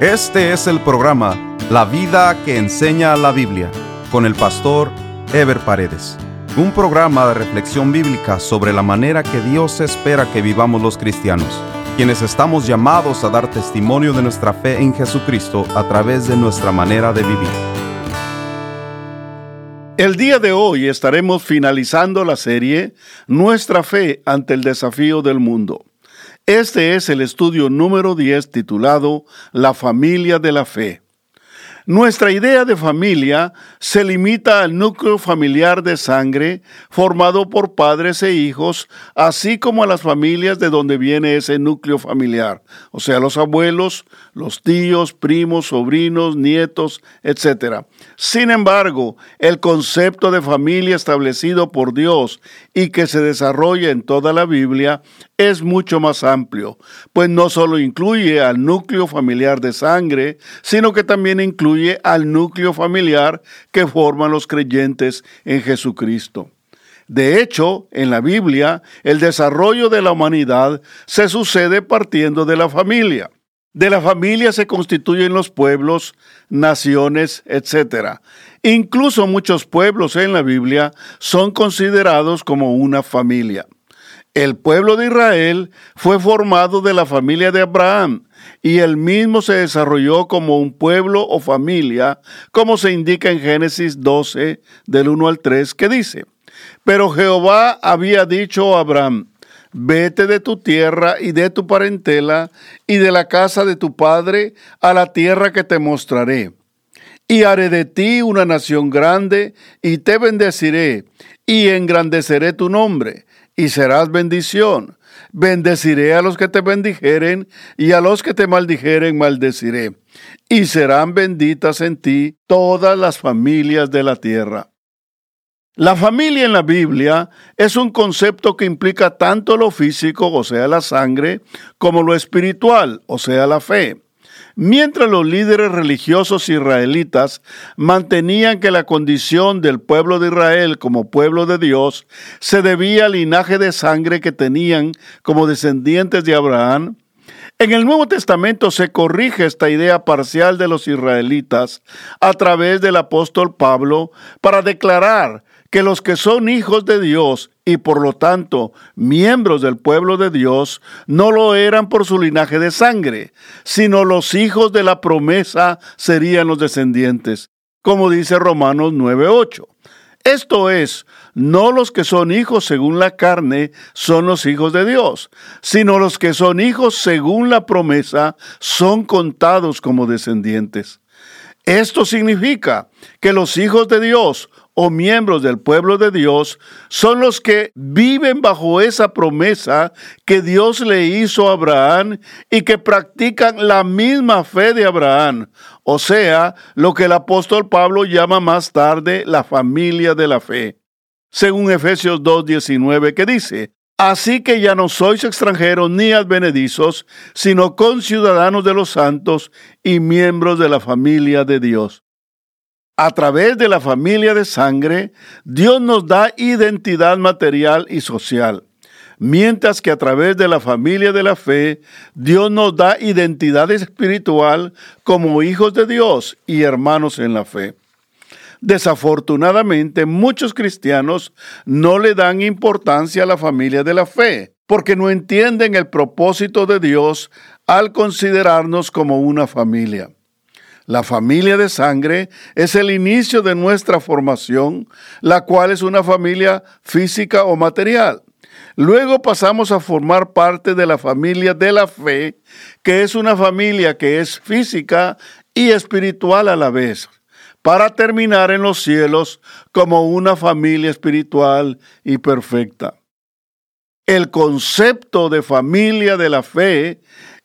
Este es el programa La vida que enseña la Biblia con el pastor Ever Paredes. Un programa de reflexión bíblica sobre la manera que Dios espera que vivamos los cristianos, quienes estamos llamados a dar testimonio de nuestra fe en Jesucristo a través de nuestra manera de vivir. El día de hoy estaremos finalizando la serie Nuestra fe ante el desafío del mundo. Este es el estudio número 10 titulado La familia de la fe. Nuestra idea de familia se limita al núcleo familiar de sangre formado por padres e hijos, así como a las familias de donde viene ese núcleo familiar, o sea, los abuelos, los tíos, primos, sobrinos, nietos, etc. Sin embargo, el concepto de familia establecido por Dios y que se desarrolla en toda la Biblia es mucho más amplio, pues no solo incluye al núcleo familiar de sangre, sino que también incluye al núcleo familiar que forman los creyentes en Jesucristo. De hecho, en la Biblia, el desarrollo de la humanidad se sucede partiendo de la familia. De la familia se constituyen los pueblos, naciones, etc. Incluso muchos pueblos en la Biblia son considerados como una familia. El pueblo de Israel fue formado de la familia de Abraham y el mismo se desarrolló como un pueblo o familia, como se indica en Génesis 12, del 1 al 3, que dice, Pero Jehová había dicho a Abraham, vete de tu tierra y de tu parentela y de la casa de tu padre a la tierra que te mostraré. Y haré de ti una nación grande y te bendeciré y engrandeceré tu nombre y serás bendición. Bendeciré a los que te bendijeren y a los que te maldijeren maldeciré. Y serán benditas en ti todas las familias de la tierra. La familia en la Biblia es un concepto que implica tanto lo físico, o sea, la sangre, como lo espiritual, o sea, la fe. Mientras los líderes religiosos israelitas mantenían que la condición del pueblo de Israel como pueblo de Dios se debía al linaje de sangre que tenían como descendientes de Abraham, en el Nuevo Testamento se corrige esta idea parcial de los israelitas a través del apóstol Pablo para declarar que los que son hijos de Dios y por lo tanto miembros del pueblo de Dios no lo eran por su linaje de sangre, sino los hijos de la promesa serían los descendientes, como dice Romanos 9:8. Esto es, no los que son hijos según la carne son los hijos de Dios, sino los que son hijos según la promesa son contados como descendientes. Esto significa que los hijos de Dios o miembros del pueblo de Dios son los que viven bajo esa promesa que Dios le hizo a Abraham y que practican la misma fe de Abraham, o sea, lo que el apóstol Pablo llama más tarde la familia de la fe. Según Efesios 2.19 que dice, Así que ya no sois extranjeros ni advenedizos, sino conciudadanos de los santos y miembros de la familia de Dios. A través de la familia de sangre, Dios nos da identidad material y social, mientras que a través de la familia de la fe, Dios nos da identidad espiritual como hijos de Dios y hermanos en la fe. Desafortunadamente, muchos cristianos no le dan importancia a la familia de la fe, porque no entienden el propósito de Dios al considerarnos como una familia. La familia de sangre es el inicio de nuestra formación, la cual es una familia física o material. Luego pasamos a formar parte de la familia de la fe, que es una familia que es física y espiritual a la vez, para terminar en los cielos como una familia espiritual y perfecta. El concepto de familia de la fe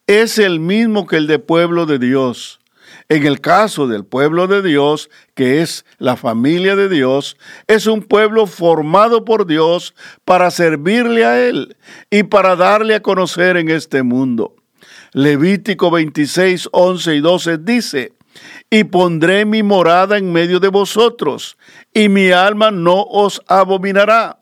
es el mismo que el de pueblo de Dios. En el caso del pueblo de Dios, que es la familia de Dios, es un pueblo formado por Dios para servirle a Él y para darle a conocer en este mundo. Levítico 26, 11 y 12 dice, y pondré mi morada en medio de vosotros, y mi alma no os abominará,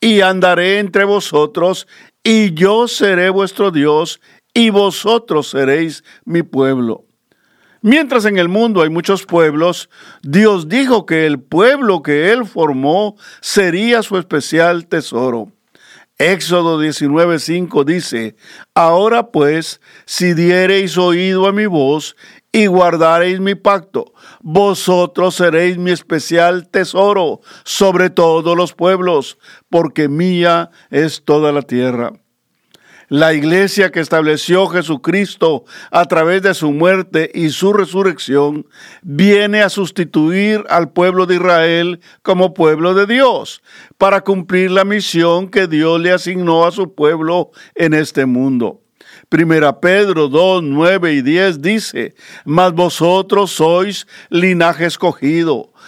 y andaré entre vosotros, y yo seré vuestro Dios, y vosotros seréis mi pueblo. Mientras en el mundo hay muchos pueblos, Dios dijo que el pueblo que Él formó sería su especial tesoro. Éxodo 19:5 dice, Ahora pues, si diereis oído a mi voz y guardareis mi pacto, vosotros seréis mi especial tesoro sobre todos los pueblos, porque mía es toda la tierra. La iglesia que estableció Jesucristo a través de su muerte y su resurrección viene a sustituir al pueblo de Israel como pueblo de Dios para cumplir la misión que Dios le asignó a su pueblo en este mundo. Primera Pedro 2, 9 y 10 dice, Mas vosotros sois linaje escogido,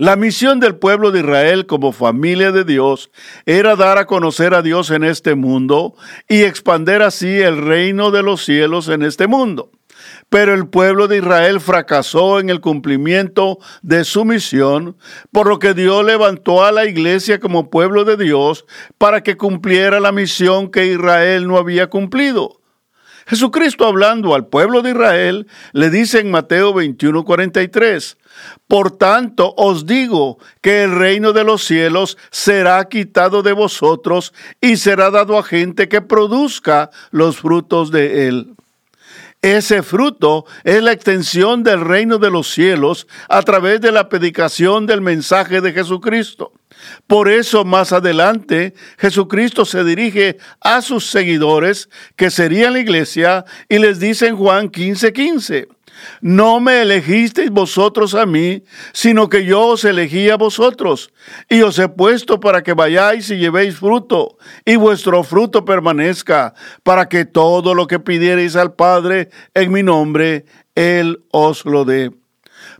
La misión del pueblo de Israel como familia de Dios era dar a conocer a Dios en este mundo y expander así el reino de los cielos en este mundo. Pero el pueblo de Israel fracasó en el cumplimiento de su misión, por lo que Dios levantó a la iglesia como pueblo de Dios para que cumpliera la misión que Israel no había cumplido. Jesucristo hablando al pueblo de Israel le dice en Mateo 21:43, por tanto os digo que el reino de los cielos será quitado de vosotros y será dado a gente que produzca los frutos de él. Ese fruto es la extensión del reino de los cielos a través de la predicación del mensaje de Jesucristo. Por eso más adelante Jesucristo se dirige a sus seguidores, que serían la iglesia, y les dice en Juan 15:15, no me elegisteis vosotros a mí, sino que yo os elegí a vosotros, y os he puesto para que vayáis y llevéis fruto, y vuestro fruto permanezca, para que todo lo que pidiereis al Padre en mi nombre, Él os lo dé.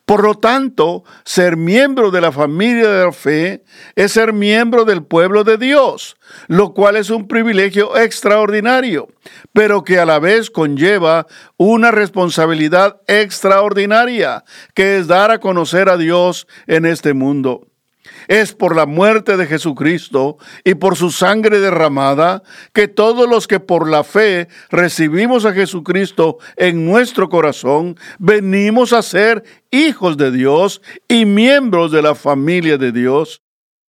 Por lo tanto, ser miembro de la familia de la fe es ser miembro del pueblo de Dios, lo cual es un privilegio extraordinario, pero que a la vez conlleva una responsabilidad extraordinaria, que es dar a conocer a Dios en este mundo. Es por la muerte de Jesucristo y por su sangre derramada que todos los que por la fe recibimos a Jesucristo en nuestro corazón, venimos a ser hijos de Dios y miembros de la familia de Dios.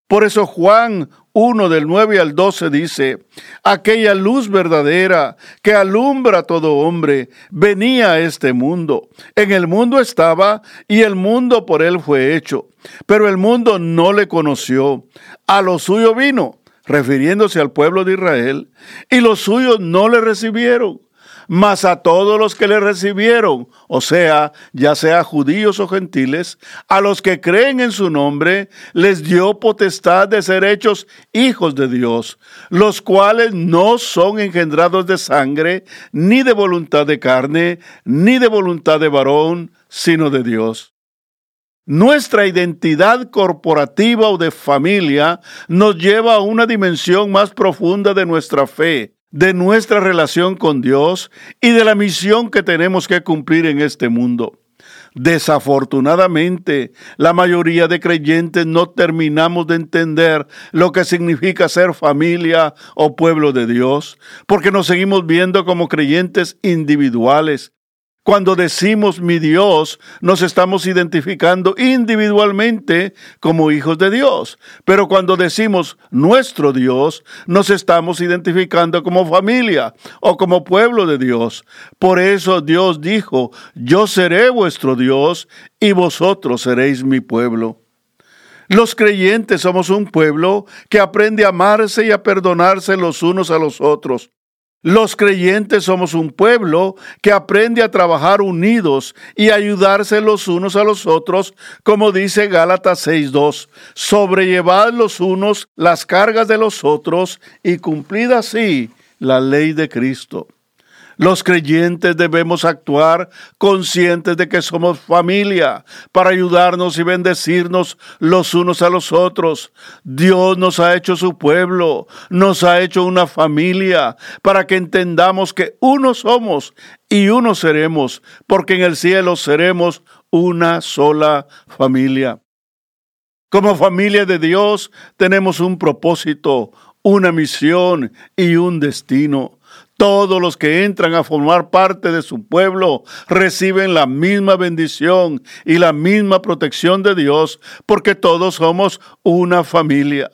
Por eso Juan 1 del 9 al 12 dice, aquella luz verdadera que alumbra a todo hombre venía a este mundo. En el mundo estaba y el mundo por él fue hecho, pero el mundo no le conoció. A lo suyo vino, refiriéndose al pueblo de Israel, y los suyos no le recibieron mas a todos los que le recibieron, o sea, ya sea judíos o gentiles, a los que creen en su nombre, les dio potestad de ser hechos hijos de Dios, los cuales no son engendrados de sangre, ni de voluntad de carne, ni de voluntad de varón, sino de Dios. Nuestra identidad corporativa o de familia nos lleva a una dimensión más profunda de nuestra fe, de nuestra relación con Dios y de la misión que tenemos que cumplir en este mundo. Desafortunadamente, la mayoría de creyentes no terminamos de entender lo que significa ser familia o pueblo de Dios, porque nos seguimos viendo como creyentes individuales cuando decimos mi Dios, nos estamos identificando individualmente como hijos de Dios. Pero cuando decimos nuestro Dios, nos estamos identificando como familia o como pueblo de Dios. Por eso Dios dijo, yo seré vuestro Dios y vosotros seréis mi pueblo. Los creyentes somos un pueblo que aprende a amarse y a perdonarse los unos a los otros. Los creyentes somos un pueblo que aprende a trabajar unidos y ayudarse los unos a los otros, como dice Gálatas 6.2, sobrellevad los unos las cargas de los otros y cumplid así la ley de Cristo. Los creyentes debemos actuar conscientes de que somos familia para ayudarnos y bendecirnos los unos a los otros. Dios nos ha hecho su pueblo, nos ha hecho una familia para que entendamos que uno somos y uno seremos, porque en el cielo seremos una sola familia. Como familia de Dios tenemos un propósito, una misión y un destino. Todos los que entran a formar parte de su pueblo reciben la misma bendición y la misma protección de Dios porque todos somos una familia.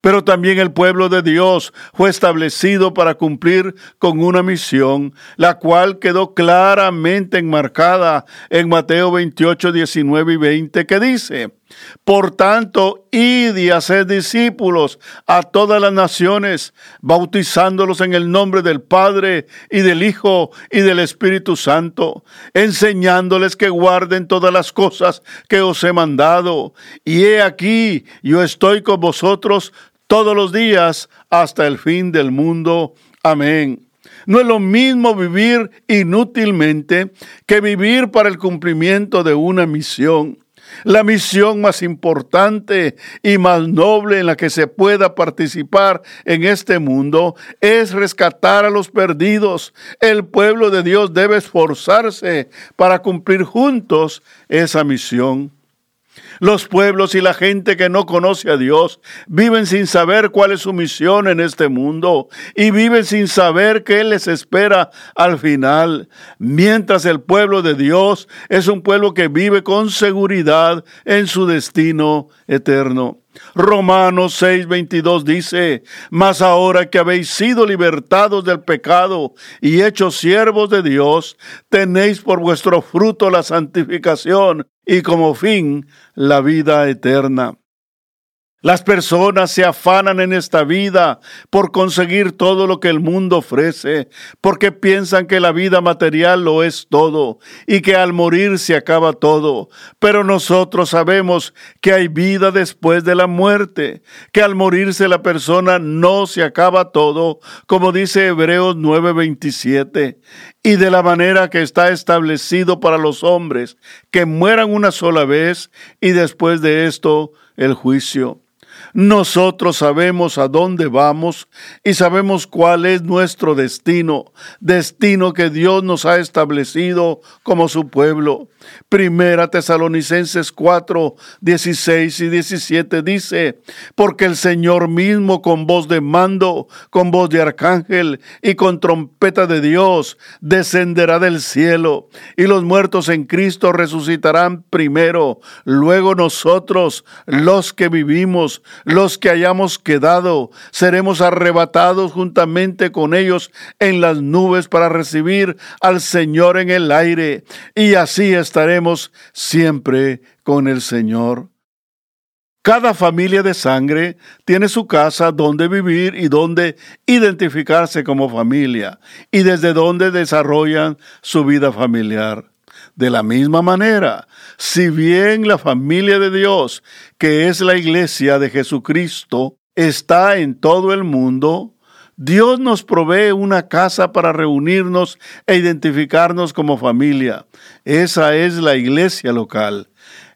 Pero también el pueblo de Dios fue establecido para cumplir con una misión, la cual quedó claramente enmarcada en Mateo 28, 19 y 20, que dice, por tanto, id y haced discípulos a todas las naciones, bautizándolos en el nombre del Padre y del Hijo y del Espíritu Santo, enseñándoles que guarden todas las cosas que os he mandado. Y he aquí, yo estoy con vosotros todos los días hasta el fin del mundo. Amén. No es lo mismo vivir inútilmente que vivir para el cumplimiento de una misión. La misión más importante y más noble en la que se pueda participar en este mundo es rescatar a los perdidos. El pueblo de Dios debe esforzarse para cumplir juntos esa misión. Los pueblos y la gente que no conoce a Dios viven sin saber cuál es su misión en este mundo y viven sin saber qué les espera al final. Mientras el pueblo de Dios es un pueblo que vive con seguridad en su destino eterno. Romanos 6:22 dice, Mas ahora que habéis sido libertados del pecado y hechos siervos de Dios, tenéis por vuestro fruto la santificación y como fin la vida eterna. Las personas se afanan en esta vida por conseguir todo lo que el mundo ofrece, porque piensan que la vida material lo es todo y que al morir se acaba todo. Pero nosotros sabemos que hay vida después de la muerte, que al morirse la persona no se acaba todo, como dice Hebreos 9:27, y de la manera que está establecido para los hombres, que mueran una sola vez y después de esto el juicio. Nosotros sabemos a dónde vamos y sabemos cuál es nuestro destino, destino que Dios nos ha establecido como su pueblo. Primera Tesalonicenses 4, 16 y 17 dice, porque el Señor mismo con voz de mando, con voz de arcángel y con trompeta de Dios descenderá del cielo y los muertos en Cristo resucitarán primero, luego nosotros, los que vivimos, los que hayamos quedado, seremos arrebatados juntamente con ellos en las nubes para recibir al Señor en el aire y así estaremos siempre con el Señor. Cada familia de sangre tiene su casa donde vivir y donde identificarse como familia y desde donde desarrollan su vida familiar. De la misma manera, si bien la familia de Dios, que es la iglesia de Jesucristo, está en todo el mundo, Dios nos provee una casa para reunirnos e identificarnos como familia. Esa es la iglesia local.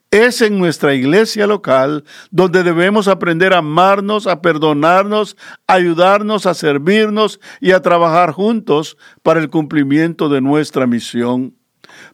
Es en nuestra iglesia local donde debemos aprender a amarnos, a perdonarnos, a ayudarnos, a servirnos y a trabajar juntos para el cumplimiento de nuestra misión.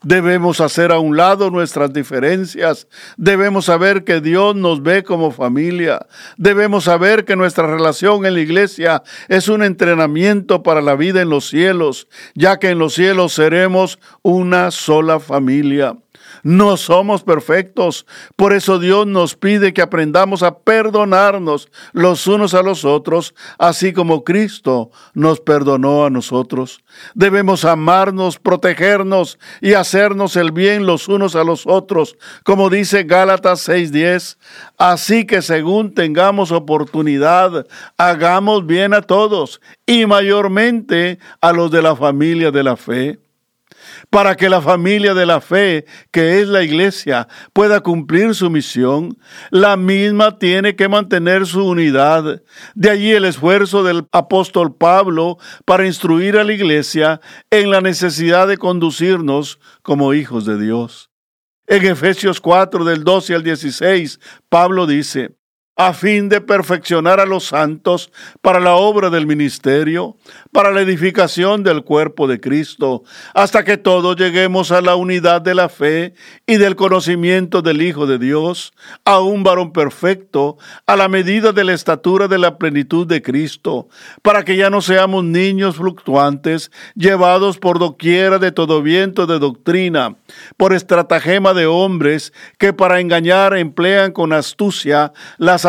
Debemos hacer a un lado nuestras diferencias. Debemos saber que Dios nos ve como familia. Debemos saber que nuestra relación en la iglesia es un entrenamiento para la vida en los cielos, ya que en los cielos seremos una sola familia. No somos perfectos. Por eso Dios nos pide que aprendamos a perdonarnos los unos a los otros, así como Cristo nos perdonó a nosotros. Debemos amarnos, protegernos y hacernos el bien los unos a los otros, como dice Gálatas 6:10. Así que según tengamos oportunidad, hagamos bien a todos y mayormente a los de la familia de la fe. Para que la familia de la fe, que es la iglesia, pueda cumplir su misión, la misma tiene que mantener su unidad. De allí el esfuerzo del apóstol Pablo para instruir a la iglesia en la necesidad de conducirnos como hijos de Dios. En Efesios 4 del 12 al 16, Pablo dice, a fin de perfeccionar a los santos para la obra del ministerio, para la edificación del cuerpo de Cristo, hasta que todos lleguemos a la unidad de la fe y del conocimiento del Hijo de Dios, a un varón perfecto, a la medida de la estatura de la plenitud de Cristo, para que ya no seamos niños fluctuantes, llevados por doquiera de todo viento de doctrina, por estratagema de hombres que para engañar emplean con astucia las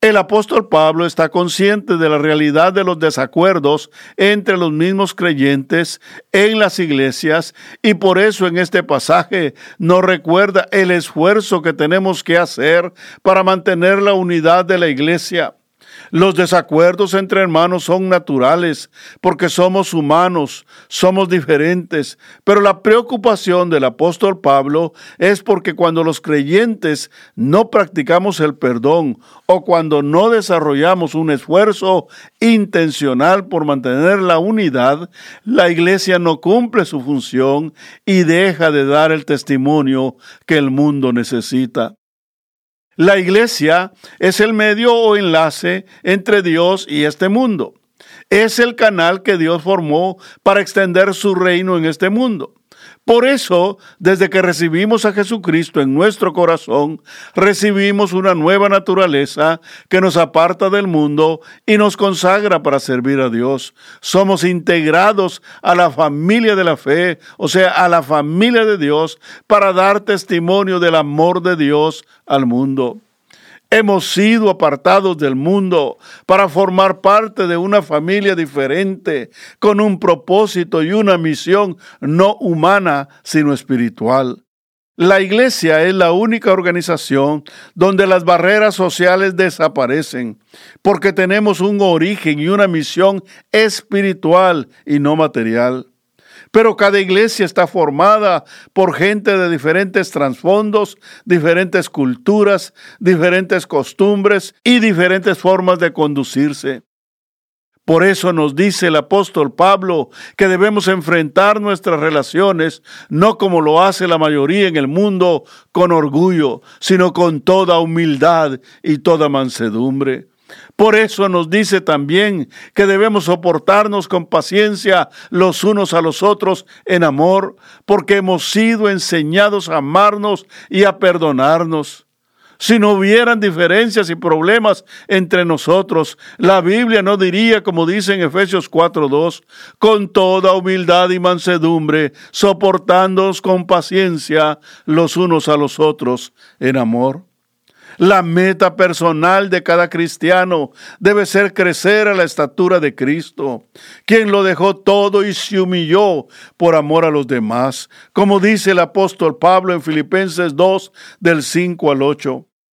El apóstol Pablo está consciente de la realidad de los desacuerdos entre los mismos creyentes en las iglesias y por eso en este pasaje nos recuerda el esfuerzo que tenemos que hacer para mantener la unidad de la iglesia. Los desacuerdos entre hermanos son naturales porque somos humanos, somos diferentes, pero la preocupación del apóstol Pablo es porque cuando los creyentes no practicamos el perdón o cuando no desarrollamos un esfuerzo intencional por mantener la unidad, la iglesia no cumple su función y deja de dar el testimonio que el mundo necesita. La iglesia es el medio o enlace entre Dios y este mundo. Es el canal que Dios formó para extender su reino en este mundo. Por eso, desde que recibimos a Jesucristo en nuestro corazón, recibimos una nueva naturaleza que nos aparta del mundo y nos consagra para servir a Dios. Somos integrados a la familia de la fe, o sea, a la familia de Dios, para dar testimonio del amor de Dios al mundo. Hemos sido apartados del mundo para formar parte de una familia diferente, con un propósito y una misión no humana, sino espiritual. La iglesia es la única organización donde las barreras sociales desaparecen, porque tenemos un origen y una misión espiritual y no material. Pero cada iglesia está formada por gente de diferentes trasfondos, diferentes culturas, diferentes costumbres y diferentes formas de conducirse. Por eso nos dice el apóstol Pablo que debemos enfrentar nuestras relaciones no como lo hace la mayoría en el mundo con orgullo, sino con toda humildad y toda mansedumbre. Por eso nos dice también que debemos soportarnos con paciencia los unos a los otros en amor, porque hemos sido enseñados a amarnos y a perdonarnos. Si no hubieran diferencias y problemas entre nosotros, la Biblia no diría, como dice en Efesios 4:2, con toda humildad y mansedumbre, soportándonos con paciencia los unos a los otros en amor. La meta personal de cada cristiano debe ser crecer a la estatura de Cristo, quien lo dejó todo y se humilló por amor a los demás, como dice el apóstol Pablo en Filipenses 2 del 5 al 8.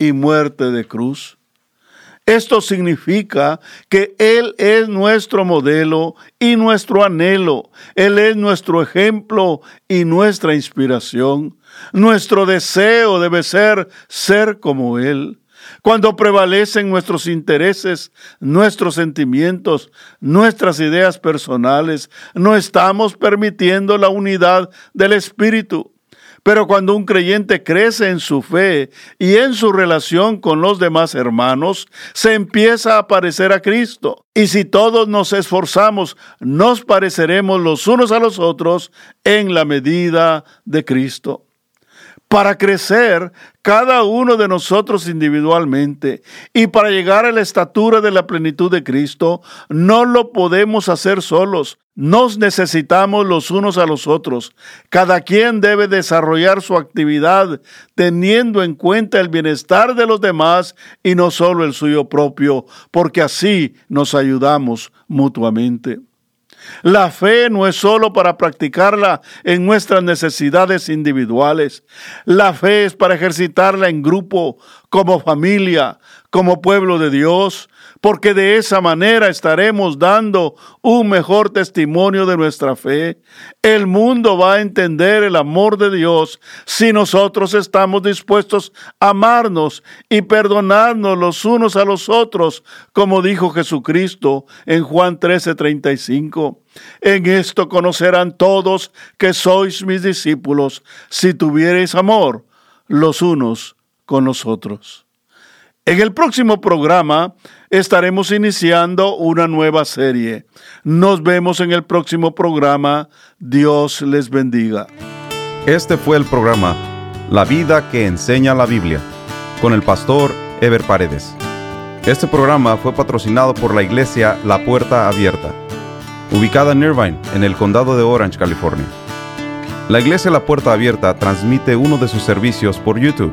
y muerte de cruz. Esto significa que Él es nuestro modelo y nuestro anhelo. Él es nuestro ejemplo y nuestra inspiración. Nuestro deseo debe ser ser como Él. Cuando prevalecen nuestros intereses, nuestros sentimientos, nuestras ideas personales, no estamos permitiendo la unidad del Espíritu. Pero cuando un creyente crece en su fe y en su relación con los demás hermanos, se empieza a parecer a Cristo. Y si todos nos esforzamos, nos pareceremos los unos a los otros en la medida de Cristo para crecer cada uno de nosotros individualmente y para llegar a la estatura de la plenitud de Cristo, no lo podemos hacer solos. Nos necesitamos los unos a los otros. Cada quien debe desarrollar su actividad teniendo en cuenta el bienestar de los demás y no solo el suyo propio, porque así nos ayudamos mutuamente. La fe no es solo para practicarla en nuestras necesidades individuales. La fe es para ejercitarla en grupo, como familia, como pueblo de Dios, porque de esa manera estaremos dando un mejor testimonio de nuestra fe. El mundo va a entender el amor de Dios si nosotros estamos dispuestos a amarnos y perdonarnos los unos a los otros, como dijo Jesucristo en Juan 13:35. En esto conocerán todos que sois mis discípulos, si tuviereis amor los unos con los otros. En el próximo programa estaremos iniciando una nueva serie. Nos vemos en el próximo programa. Dios les bendiga. Este fue el programa La vida que enseña la Biblia con el pastor Ever Paredes. Este programa fue patrocinado por la iglesia La Puerta Abierta, ubicada en Irvine, en el condado de Orange, California. La iglesia La Puerta Abierta transmite uno de sus servicios por YouTube.